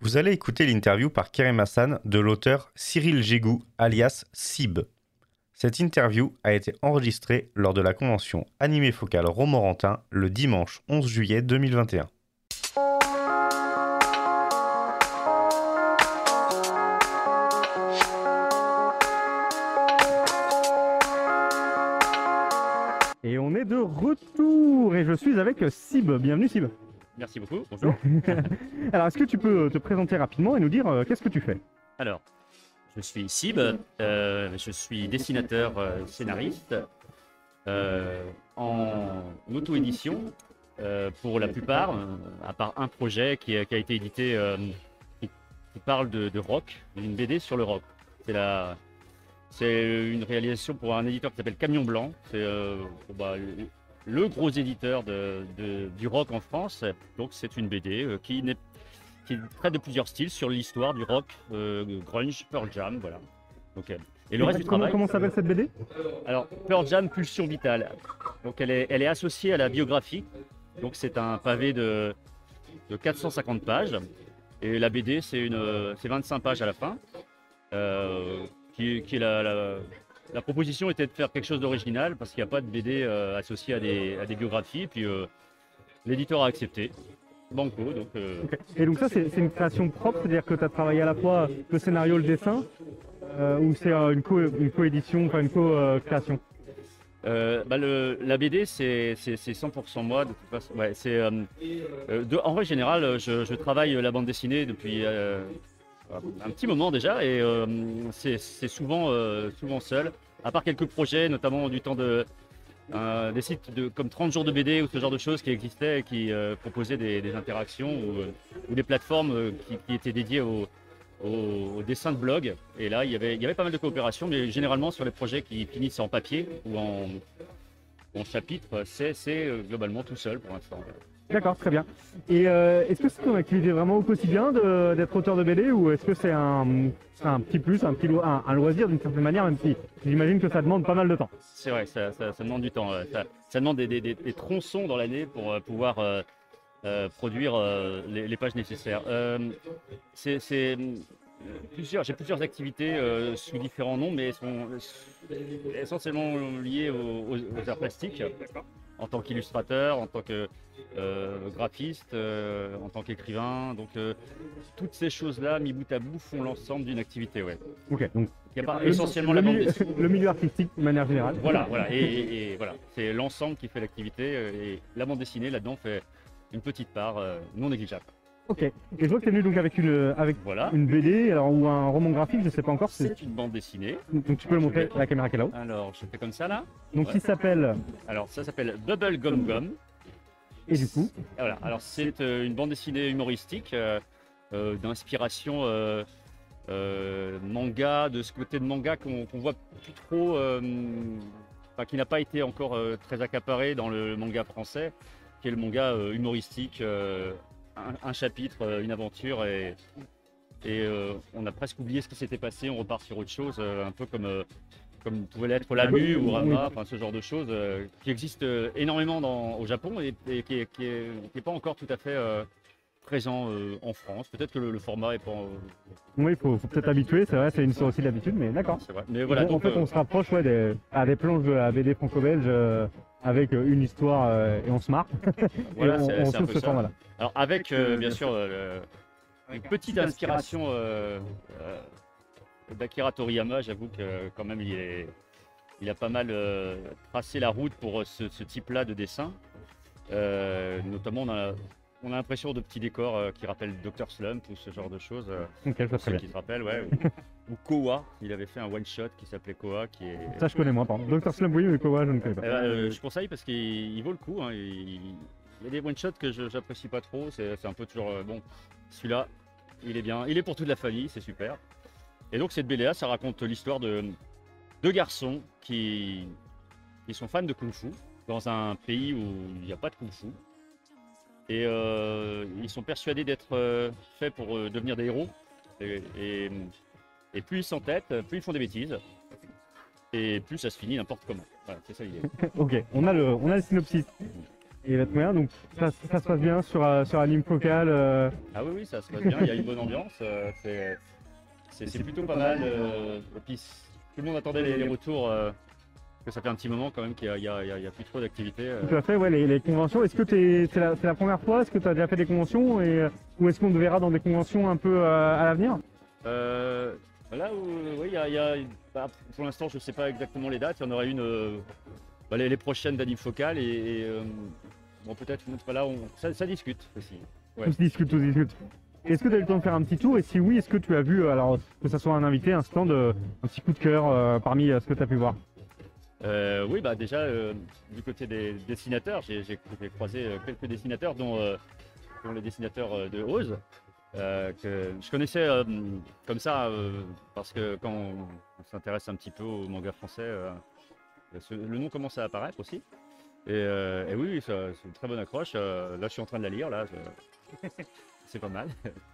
Vous allez écouter l'interview par Kerem Hassan de l'auteur Cyril Gégou, alias Sib. Cette interview a été enregistrée lors de la convention Animé Focal Romorantin le dimanche 11 juillet 2021. Retour et je suis avec Sib. Bienvenue Sib. Merci beaucoup, bonjour. Alors est-ce que tu peux te présenter rapidement et nous dire euh, qu'est-ce que tu fais? Alors, je suis Sib, euh, je suis dessinateur euh, scénariste euh, en auto-édition euh, pour la plupart, euh, à part un projet qui a, qui a été édité euh, qui, qui parle de, de rock, une BD sur le rock. C'est la, c'est une réalisation pour un éditeur qui s'appelle Camion Blanc. C'est euh, bah, le- gros éditeur de, de- du rock en France. Donc c'est une BD euh, qui, traite de plusieurs styles sur l'histoire du rock, euh, grunge, Pearl Jam, voilà. Donc, euh, et le reste du travail. comment s'appelle cette BD Alors, Pearl Jam Pulsion Vitale. Donc, elle est, elle est associée à la biographie. Donc, c'est un pavé de, de 450 pages. Et la BD, c'est une, euh, c'est 25 pages à la fin. Euh, qui, qui est la, la- la proposition était de faire quelque chose d'original parce qu'il n'y a pas de BD euh, associée à des, à des biographies. Puis, euh, l'éditeur a accepté. Banco, donc. euh. Et donc ça c'est une création propre, c'est-à-dire que tu as travaillé à la fois le scénario, le dessin, euh, ou c'est une co- une co-édition, enfin une co-création? Bah, le- la BD, c'est c'est- c'est 100% moi. De toute façon. Ouais, c'est, de- en générale, euh, je, je travaille la bande dessinée depuis un petit moment déjà et euh, c'est souvent, euh, souvent seul. À part quelques projets, notamment du temps de. euh, des sites de, comme 30 jours de BD ou ce genre de choses qui existaient et qui euh, proposaient des, interactions ou, euh, des plateformes euh, qui, étaient dédiées au, dessin de blog. Et là, il y, avait, pas mal de coopérations, mais généralement sur les projets qui finissent en papier ou en, en chapitre, c'est euh, globalement tout seul pour l'instant. D'accord, très bien. Et euh, est-ce que c'est ton activité vraiment au quotidien d'être auteur de BD ou est-ce que c'est un, un petit plus, un, petit un, loisir d'une certaine manière, même si j'imagine que ça demande pas mal de temps? C'est vrai, ça, demande du temps. Ça, demande des, tronçons dans l'année pour euh, pouvoir euh, produire les, pages nécessaires. C'est plusieurs, j'ai plusieurs activités sous différents noms, mais elles sont essentiellement liées aux, arts plastiques. En tant qu'illustrateur, en tant que graphiste, euh, en tant qu'écrivain. Donc euh, toutes ces choses-là, mis bout à bout, font l'ensemble d'une activité. Ouais. Ok, donc Il n'y a pas le- essentiellement le, la bande milieu, le milieu artistique de manière générale. Voilà, voilà. Et, et- et voilà, c'est l'ensemble qui fait l'activité. euh, Et la bande dessinée, là-dedans, fait une petite part euh, non négligeable. Ok. Et je vois que tu es venu donc avec une, avec Voilà. une BD alors, ou un roman graphique, je sais pas encore. c'est- C'est une bande dessinée. Donc tu peux le montrer à la caméra qui est là-haut. Alors, je fais comme ça, là. Donc Ouais. il s'appelle, Alors, ça s'appelle Bubble Gum Gum. Du coup. Alors, c'est euh, une bande dessinée humoristique euh, euh, d'inspiration manga, de ce côté de manga qu'on voit plus trop, qui n'a pas été encore très accaparé dans le manga français, qui est le manga humoristique, un, chapitre, une aventure, et, on a presque oublié ce qui s'était passé, on repart sur autre chose, un peu comme, comme pouvait l'être Lamu ou Rama, enfin ce genre de choses, euh, qui existe euh, énormément dans- au Japon et, et qui n'est qui est, qui est pas encore tout à fait euh, présent euh, en France. Peut-être que le, le format est pas. euh, oui, il faut, faut peut-être habituer, c'est vrai, c'est une histoire aussi d'habitude, mais d'accord. c'est vrai. Mais voilà, en fait, euh, on se rapproche ouais, des, à des planches de la BD franco-belge euh, avec une histoire euh, et on se marre. voilà, et on, on peu ce ça. format-là. Alors avec euh, bien sûr euh, une petite inspiration euh, euh, d'Akira Toriyama, j'avoue que quand même il, est, il a pas mal euh, tracé la route pour ce, ce type-là de dessin. Euh, notamment on a, on a l'impression de petits décors euh, qui rappellent Dr Slump ou ce genre de choses. euh, Ok, je vois pour très ceux qui se rappellent, ouais. ou, ou Koa, il avait fait un one-shot qui s'appelait Koa qui est... Ça, je connais moins, pardon. Dr. Slump, oui, mais quoi, je ne connais pas. Eh ben, euh, je conseille parce qu'il il vaut le coup. hein. Il, il y a des one-shots que je j'apprécie pas trop. C'est un peu toujours euh, bon. Celui-là, il est bien. Il est pour toute la famille, c'est super. Et donc cette BDA, ça raconte l'histoire de deux garçons qui, qui sont fans de kung-fu dans un pays où il n'y a pas de kung-fu. Et euh, ils sont persuadés d'être euh, faits pour euh, devenir des héros. Et, et- et plus ils s'entêtent, plus ils font des bêtises. et plus ça se finit n'importe comment. Voilà, c'est ça l'idée. ok, on a le, on a le synopsis. Et va très bien, donc ça, ça se passe bien sur, sur Anime Focal. Ah oui, oui, ça se passe bien, il y a une bonne ambiance, c'est- c'est plutôt pas mal. euh, puis tout le monde attendait les, les retours, euh, parce que ça fait un petit moment quand même qu'il n'y a, plus trop d'activité. euh. Tout à fait, ouais, les, les conventions. Est-ce que c'est la, première fois? Est-ce que tu as déjà fait des conventions? Et, euh, Ou est-ce qu'on te verra dans des conventions un peu euh, à l'avenir? Euh, là où, oui, il y a, y a- bah, pour l'instant, je ne sais pas exactement les dates. Il y en aura une euh, bah, les, les prochaines d'Anime Focal et, et, euh, bon, peut-être une autre. On, ça, ça discute aussi. Ouais. Tout se discute, tout se discute. Est-ce que tu as eu le temps de faire un petit tour? Et si oui, est-ce que tu as vu, alors que ce soit un invité, un stand, euh, un petit coup de cœur euh, parmi euh, ce que tu as pu voir? Euh, oui, bah déjà euh, du côté des dessinateurs, j'ai j'ai- j'ai croisé quelques dessinateurs, dont, euh, dont les dessinateurs de Oz, euh, que je connaissais euh, comme ça euh, parce que quand on, on s'intéresse un petit peu au manga français, euh, ce- le nom commence à apparaître aussi. Et, euh, et oui, ça- c'est une très bonne accroche. Euh, là, je suis en train de la lire. Là, je- c'est pas mal.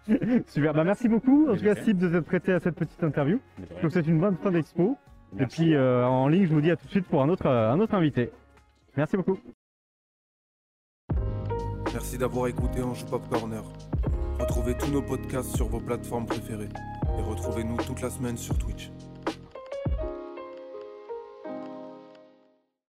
Super, bah merci beaucoup en tout cas. Sib de t'être prêté à cette petite interview. Vous souhaite une bonne fin d'expo. Et puis euh, en ligne, je vous dis à tout de suite pour un autre, euh, un autre invité. Merci beaucoup. Merci d'avoir écouté Ange Pop Corner. Retrouvez tous nos podcasts sur vos plateformes préférées et retrouvez-nous toute la semaine sur Twitch.